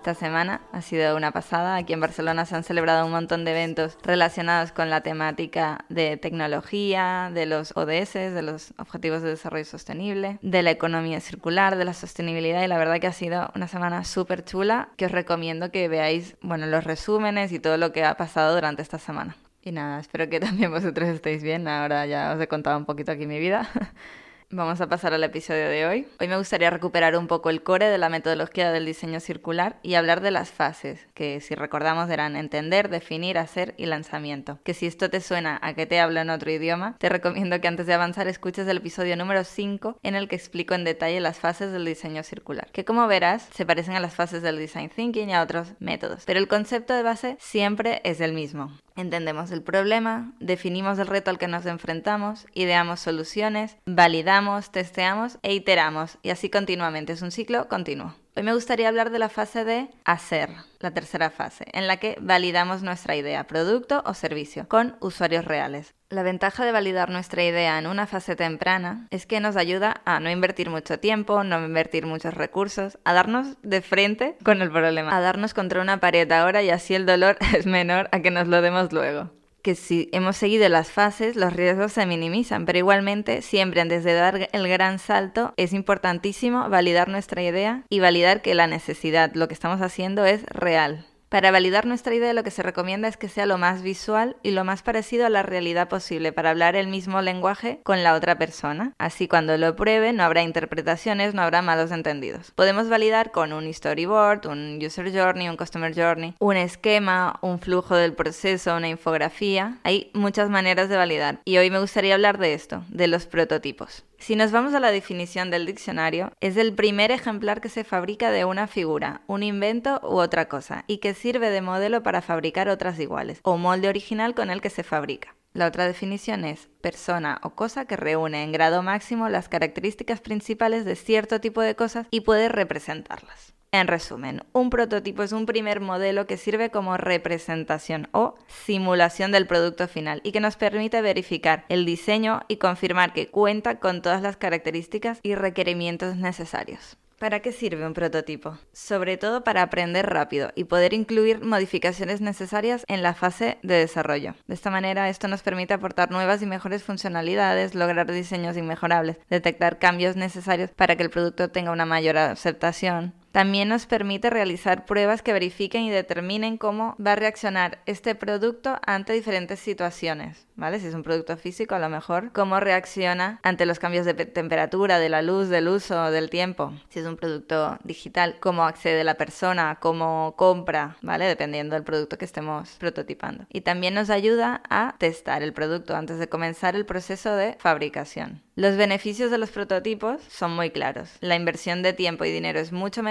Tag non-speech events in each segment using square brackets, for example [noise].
Esta semana ha sido una pasada. Aquí en Barcelona se han celebrado un montón de eventos relacionados con la temática de tecnología, de los ODS, de los Objetivos de Desarrollo Sostenible, de la economía circular, de la sostenibilidad y la verdad que ha sido una semana súper chula que os recomiendo que veáis bueno, los resúmenes y todo lo que ha pasado durante esta semana. Y nada, espero que [laughs] también vosotros estéis bien. Ahora ya os he contado un poquito aquí mi vida. [laughs] Vamos a pasar al episodio de hoy. Hoy me gustaría recuperar un poco el core de la metodología del diseño circular y hablar de las fases, que si recordamos eran entender, definir, hacer y lanzamiento. Que si esto te suena a que te hablo en otro idioma, te recomiendo que antes de avanzar escuches el episodio número 5 en el que explico en detalle las fases del diseño circular, que como verás se parecen a las fases del design thinking y a otros métodos, pero el concepto de base siempre es el mismo. Entendemos el problema, definimos el reto al que nos enfrentamos, ideamos soluciones, validamos, testeamos e iteramos, y así continuamente. Es un ciclo continuo. Hoy me gustaría hablar de la fase de hacer, la tercera fase, en la que validamos nuestra idea, producto o servicio, con usuarios reales. La ventaja de validar nuestra idea en una fase temprana es que nos ayuda a no invertir mucho tiempo, no invertir muchos recursos, a darnos de frente con el problema, a darnos contra una pared ahora y así el dolor [laughs] es menor a que nos lo demos luego que si hemos seguido las fases, los riesgos se minimizan, pero igualmente, siempre antes de dar el gran salto, es importantísimo validar nuestra idea y validar que la necesidad, lo que estamos haciendo es real. Para validar nuestra idea lo que se recomienda es que sea lo más visual y lo más parecido a la realidad posible para hablar el mismo lenguaje con la otra persona. Así cuando lo pruebe no habrá interpretaciones, no habrá malos entendidos. Podemos validar con un storyboard, un user journey, un customer journey, un esquema, un flujo del proceso, una infografía. Hay muchas maneras de validar y hoy me gustaría hablar de esto, de los prototipos. Si nos vamos a la definición del diccionario, es el primer ejemplar que se fabrica de una figura, un invento u otra cosa, y que sirve de modelo para fabricar otras iguales, o molde original con el que se fabrica. La otra definición es persona o cosa que reúne en grado máximo las características principales de cierto tipo de cosas y puede representarlas. En resumen, un prototipo es un primer modelo que sirve como representación o simulación del producto final y que nos permite verificar el diseño y confirmar que cuenta con todas las características y requerimientos necesarios. ¿Para qué sirve un prototipo? Sobre todo para aprender rápido y poder incluir modificaciones necesarias en la fase de desarrollo. De esta manera, esto nos permite aportar nuevas y mejores funcionalidades, lograr diseños inmejorables, detectar cambios necesarios para que el producto tenga una mayor aceptación, también nos permite realizar pruebas que verifiquen y determinen cómo va a reaccionar este producto ante diferentes situaciones, ¿vale? Si es un producto físico, a lo mejor cómo reacciona ante los cambios de temperatura, de la luz, del uso, del tiempo. Si es un producto digital, cómo accede la persona, cómo compra, ¿vale? Dependiendo del producto que estemos prototipando. Y también nos ayuda a testar el producto antes de comenzar el proceso de fabricación. Los beneficios de los prototipos son muy claros. La inversión de tiempo y dinero es mucho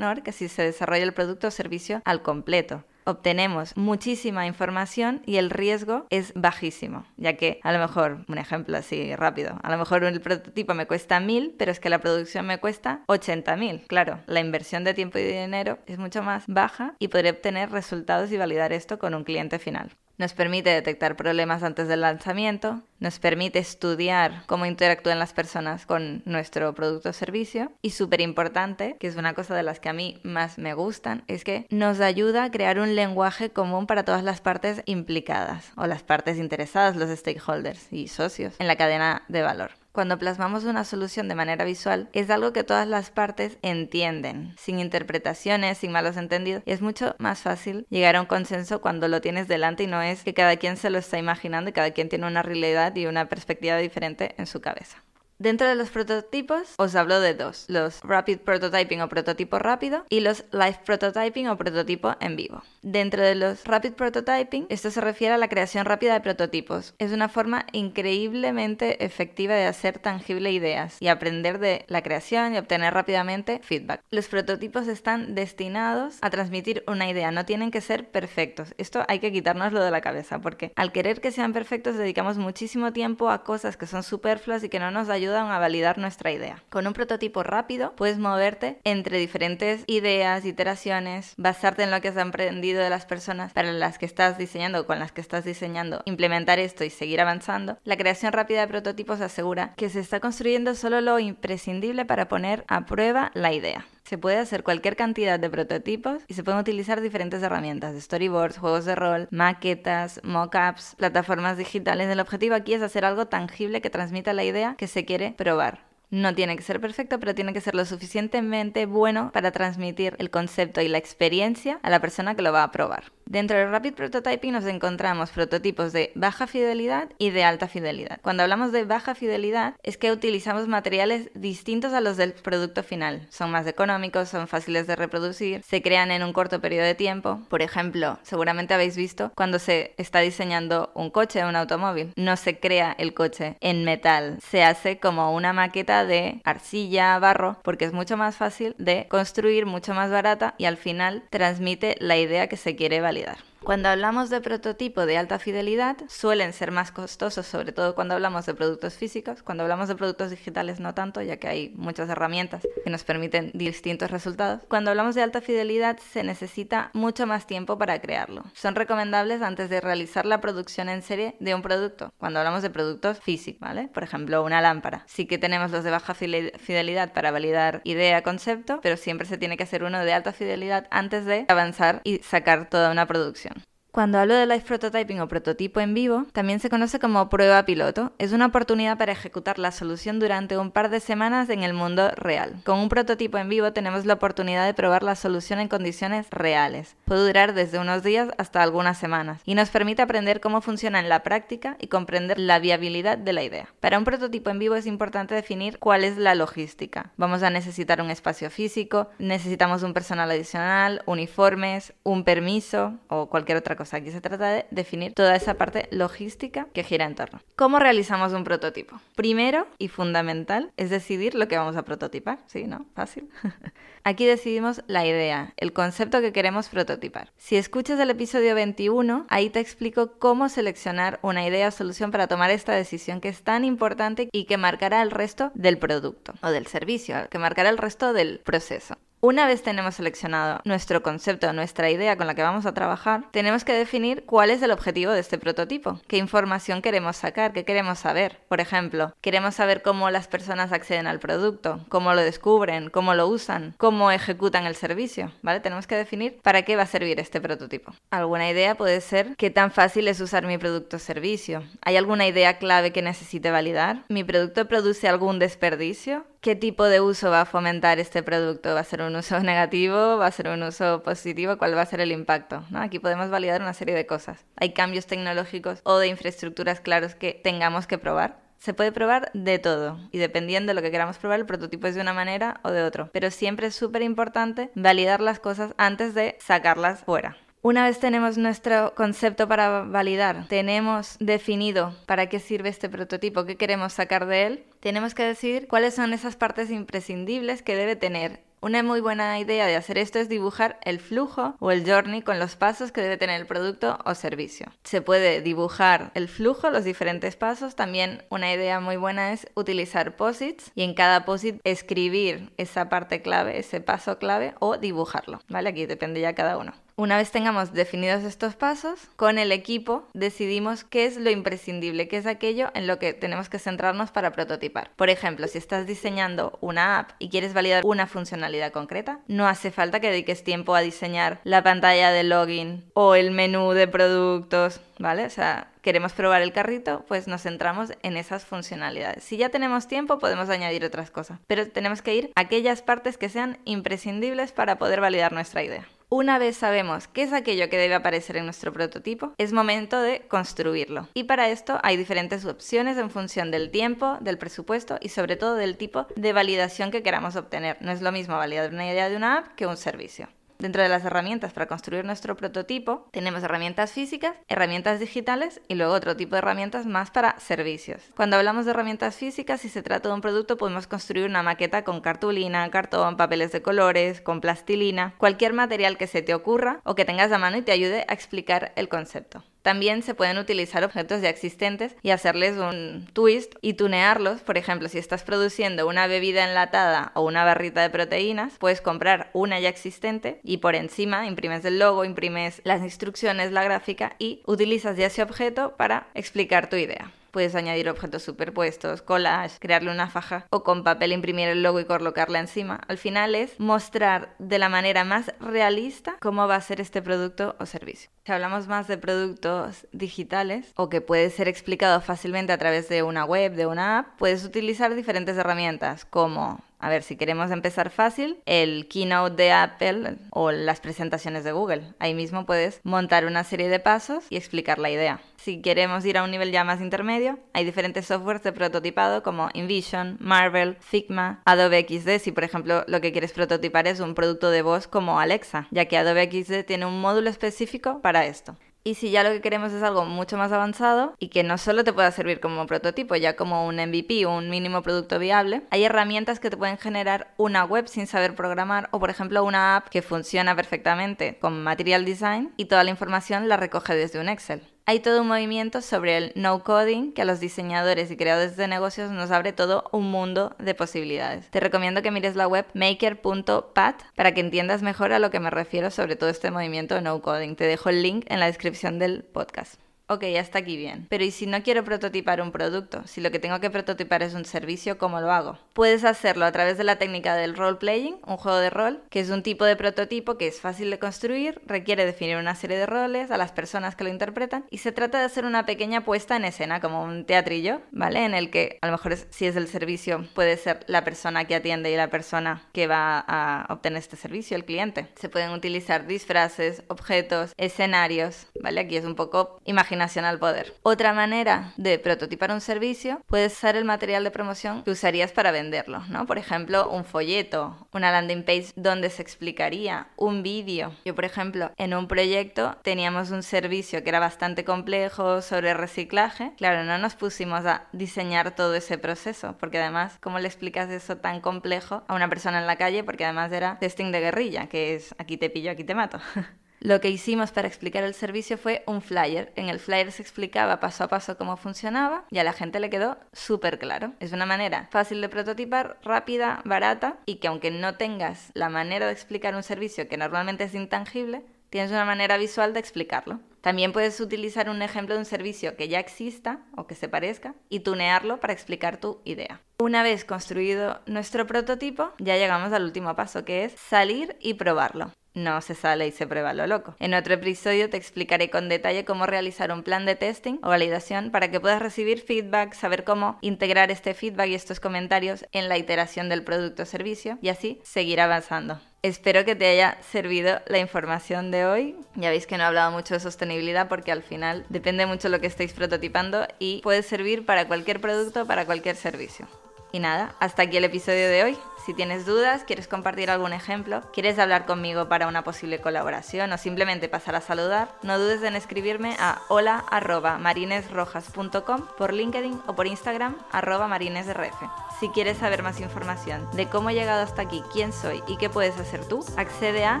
que si se desarrolla el producto o servicio al completo obtenemos muchísima información y el riesgo es bajísimo, ya que a lo mejor, un ejemplo así rápido, a lo mejor el prototipo me cuesta mil, pero es que la producción me cuesta 80 mil. Claro, la inversión de tiempo y dinero es mucho más baja y podré obtener resultados y validar esto con un cliente final nos permite detectar problemas antes del lanzamiento, nos permite estudiar cómo interactúan las personas con nuestro producto o servicio y súper importante, que es una cosa de las que a mí más me gustan, es que nos ayuda a crear un lenguaje común para todas las partes implicadas o las partes interesadas, los stakeholders y socios en la cadena de valor. Cuando plasmamos una solución de manera visual, es algo que todas las partes entienden, sin interpretaciones, sin malos entendidos, y es mucho más fácil llegar a un consenso cuando lo tienes delante y no es que cada quien se lo está imaginando y cada quien tiene una realidad y una perspectiva diferente en su cabeza. Dentro de los prototipos os hablo de dos, los Rapid Prototyping o prototipo rápido y los Live Prototyping o prototipo en vivo. Dentro de los Rapid Prototyping, esto se refiere a la creación rápida de prototipos. Es una forma increíblemente efectiva de hacer tangible ideas y aprender de la creación y obtener rápidamente feedback. Los prototipos están destinados a transmitir una idea, no tienen que ser perfectos. Esto hay que quitárnoslo de la cabeza porque al querer que sean perfectos dedicamos muchísimo tiempo a cosas que son superfluas y que no nos ayudan a validar nuestra idea. Con un prototipo rápido puedes moverte entre diferentes ideas, iteraciones, basarte en lo que has aprendido de las personas para las que estás diseñando o con las que estás diseñando, implementar esto y seguir avanzando. La creación rápida de prototipos asegura que se está construyendo solo lo imprescindible para poner a prueba la idea. Se puede hacer cualquier cantidad de prototipos y se pueden utilizar diferentes herramientas, storyboards, juegos de rol, maquetas, mockups, plataformas digitales. El objetivo aquí es hacer algo tangible que transmita la idea que se quiere probar. No tiene que ser perfecto, pero tiene que ser lo suficientemente bueno para transmitir el concepto y la experiencia a la persona que lo va a probar. Dentro del Rapid Prototyping nos encontramos prototipos de baja fidelidad y de alta fidelidad. Cuando hablamos de baja fidelidad es que utilizamos materiales distintos a los del producto final. Son más económicos, son fáciles de reproducir, se crean en un corto periodo de tiempo. Por ejemplo, seguramente habéis visto cuando se está diseñando un coche o un automóvil. No se crea el coche en metal, se hace como una maqueta de arcilla, barro, porque es mucho más fácil de construir, mucho más barata y al final transmite la idea que se quiere validar cuando hablamos de prototipo de alta fidelidad, suelen ser más costosos, sobre todo cuando hablamos de productos físicos. Cuando hablamos de productos digitales no tanto, ya que hay muchas herramientas que nos permiten distintos resultados. Cuando hablamos de alta fidelidad se necesita mucho más tiempo para crearlo. Son recomendables antes de realizar la producción en serie de un producto. Cuando hablamos de productos físicos, ¿vale? Por ejemplo, una lámpara. Sí que tenemos los de baja fidelidad para validar idea, concepto, pero siempre se tiene que hacer uno de alta fidelidad antes de avanzar y sacar toda una producción. Cuando hablo de live prototyping o prototipo en vivo, también se conoce como prueba piloto. Es una oportunidad para ejecutar la solución durante un par de semanas en el mundo real. Con un prototipo en vivo tenemos la oportunidad de probar la solución en condiciones reales. Puede durar desde unos días hasta algunas semanas y nos permite aprender cómo funciona en la práctica y comprender la viabilidad de la idea. Para un prototipo en vivo es importante definir cuál es la logística. Vamos a necesitar un espacio físico, necesitamos un personal adicional, uniformes, un permiso o cualquier otra cosa Aquí se trata de definir toda esa parte logística que gira en torno. ¿Cómo realizamos un prototipo? Primero y fundamental es decidir lo que vamos a prototipar. Sí, ¿no? Fácil. [laughs] Aquí decidimos la idea, el concepto que queremos prototipar. Si escuchas el episodio 21, ahí te explico cómo seleccionar una idea o solución para tomar esta decisión que es tan importante y que marcará el resto del producto o del servicio, que marcará el resto del proceso. Una vez tenemos seleccionado nuestro concepto, nuestra idea con la que vamos a trabajar, tenemos que definir cuál es el objetivo de este prototipo, qué información queremos sacar, qué queremos saber. Por ejemplo, queremos saber cómo las personas acceden al producto, cómo lo descubren, cómo lo usan, cómo ejecutan el servicio, ¿vale? Tenemos que definir para qué va a servir este prototipo. Alguna idea puede ser qué tan fácil es usar mi producto o servicio. ¿Hay alguna idea clave que necesite validar? ¿Mi producto produce algún desperdicio? Qué tipo de uso va a fomentar este producto. ¿Va a ser un uso [laughs] negativo? ¿Va a ser un uso positivo? ¿Cuál va a ser el impacto? Aquí podemos validar una serie de cosas. Hay cambios tecnológicos o de infraestructuras claros que tengamos que probar. Se puede probar de todo y dependiendo de lo que queramos probar, el prototipo es de una manera o de otro. Pero siempre es súper importante validar las cosas antes de sacarlas fuera. Una vez tenemos nuestro concepto para validar, tenemos definido para qué sirve este prototipo, qué queremos sacar de él, tenemos que decidir cuáles son esas partes imprescindibles que debe tener. Una muy buena idea de hacer esto es dibujar el flujo o el journey con los pasos que debe tener el producto o servicio. Se puede dibujar el flujo, los diferentes pasos. También una idea muy buena es utilizar posits y en cada posit escribir esa parte clave, ese paso clave o dibujarlo. ¿Vale? Aquí depende ya cada uno. Una vez tengamos definidos estos pasos, con el equipo decidimos qué es lo imprescindible, qué es aquello en lo que tenemos que centrarnos para prototipar. Por ejemplo, si estás diseñando una app y quieres validar una funcionalidad concreta, no hace falta que dediques tiempo a diseñar la pantalla de login o el menú de productos, ¿vale? O sea, queremos probar el carrito, pues nos centramos en esas funcionalidades. Si ya tenemos tiempo, podemos añadir otras cosas, pero tenemos que ir a aquellas partes que sean imprescindibles para poder validar nuestra idea. Una vez sabemos qué es aquello que debe aparecer en nuestro prototipo, es momento de construirlo. Y para esto hay diferentes opciones en función del tiempo, del presupuesto y sobre todo del tipo de validación que queramos obtener. No es lo mismo validar una idea de una app que un servicio. Dentro de las herramientas para construir nuestro prototipo tenemos herramientas físicas, herramientas digitales y luego otro tipo de herramientas más para servicios. Cuando hablamos de herramientas físicas, si se trata de un producto, podemos construir una maqueta con cartulina, cartón, papeles de colores, con plastilina, cualquier material que se te ocurra o que tengas a mano y te ayude a explicar el concepto. También se pueden utilizar objetos ya existentes y hacerles un twist y tunearlos. Por ejemplo, si estás produciendo una bebida enlatada o una barrita de proteínas, puedes comprar una ya existente y por encima imprimes el logo, imprimes las instrucciones, la gráfica y utilizas ya ese objeto para explicar tu idea. Puedes añadir objetos superpuestos, collage, crearle una faja o con papel imprimir el logo y colocarla encima. Al final es mostrar de la manera más realista cómo va a ser este producto o servicio. Si hablamos más de productos digitales o que puede ser explicado fácilmente a través de una web, de una app, puedes utilizar diferentes herramientas como a ver, si queremos empezar fácil, el keynote de Apple o las presentaciones de Google. Ahí mismo puedes montar una serie de pasos y explicar la idea. Si queremos ir a un nivel ya más intermedio, hay diferentes softwares de prototipado como InVision, Marvel, Figma, Adobe XD, si por ejemplo lo que quieres prototipar es un producto de voz como Alexa, ya que Adobe XD tiene un módulo específico para esto. Y si ya lo que queremos es algo mucho más avanzado y que no solo te pueda servir como prototipo, ya como un MVP o un mínimo producto viable, hay herramientas que te pueden generar una web sin saber programar o por ejemplo una app que funciona perfectamente con Material Design y toda la información la recoge desde un Excel hay todo un movimiento sobre el no coding que a los diseñadores y creadores de negocios nos abre todo un mundo de posibilidades. Te recomiendo que mires la web maker.pat para que entiendas mejor a lo que me refiero sobre todo este movimiento no coding. Te dejo el link en la descripción del podcast. Ok, hasta aquí bien. Pero ¿y si no quiero prototipar un producto? Si lo que tengo que prototipar es un servicio, ¿cómo lo hago? Puedes hacerlo a través de la técnica del role playing, un juego de rol, que es un tipo de prototipo que es fácil de construir, requiere definir una serie de roles a las personas que lo interpretan y se trata de hacer una pequeña puesta en escena, como un teatrillo, ¿vale? En el que a lo mejor si es el servicio puede ser la persona que atiende y la persona que va a obtener este servicio, el cliente. Se pueden utilizar disfraces, objetos, escenarios, ¿vale? Aquí es un poco imaginario nacional poder. Otra manera de prototipar un servicio puede ser el material de promoción que usarías para venderlo, ¿no? Por ejemplo, un folleto, una landing page donde se explicaría un vídeo. Yo, por ejemplo, en un proyecto teníamos un servicio que era bastante complejo sobre reciclaje. Claro, no nos pusimos a diseñar todo ese proceso, porque además, ¿cómo le explicas eso tan complejo a una persona en la calle? Porque además era testing de guerrilla, que es aquí te pillo, aquí te mato. [laughs] Lo que hicimos para explicar el servicio fue un flyer. En el flyer se explicaba paso a paso cómo funcionaba y a la gente le quedó súper claro. Es una manera fácil de prototipar, rápida, barata y que aunque no tengas la manera de explicar un servicio que normalmente es intangible, tienes una manera visual de explicarlo. También puedes utilizar un ejemplo de un servicio que ya exista o que se parezca y tunearlo para explicar tu idea. Una vez construido nuestro prototipo, ya llegamos al último paso que es salir y probarlo no se sale y se prueba lo loco. En otro episodio te explicaré con detalle cómo realizar un plan de testing o validación para que puedas recibir feedback, saber cómo integrar este feedback y estos comentarios en la iteración del producto o servicio y así seguir avanzando. Espero que te haya servido la información de hoy. Ya veis que no he hablado mucho de sostenibilidad porque al final depende mucho lo que estéis prototipando y puede servir para cualquier producto, para cualquier servicio. Y nada, hasta aquí el episodio de hoy. Si tienes dudas, quieres compartir algún ejemplo, quieres hablar conmigo para una posible colaboración o simplemente pasar a saludar, no dudes en escribirme a hola.marinesrojas.com por LinkedIn o por Instagram arroba marinesrf. Si quieres saber más información de cómo he llegado hasta aquí, quién soy y qué puedes hacer tú, accede a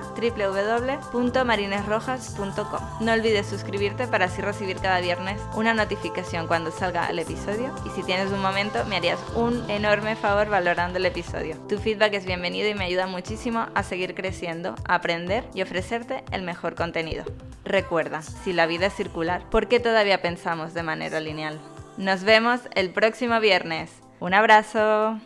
www.marinesrojas.com. No olvides suscribirte para así recibir cada viernes una notificación cuando salga el episodio y si tienes un momento me harías un enorme favor valorando el episodio. Tu feedback es bienvenido y me ayuda muchísimo a seguir creciendo, aprender y ofrecerte el mejor contenido. Recuerda, si la vida es circular, ¿por qué todavía pensamos de manera lineal? Nos vemos el próximo viernes. Un abrazo.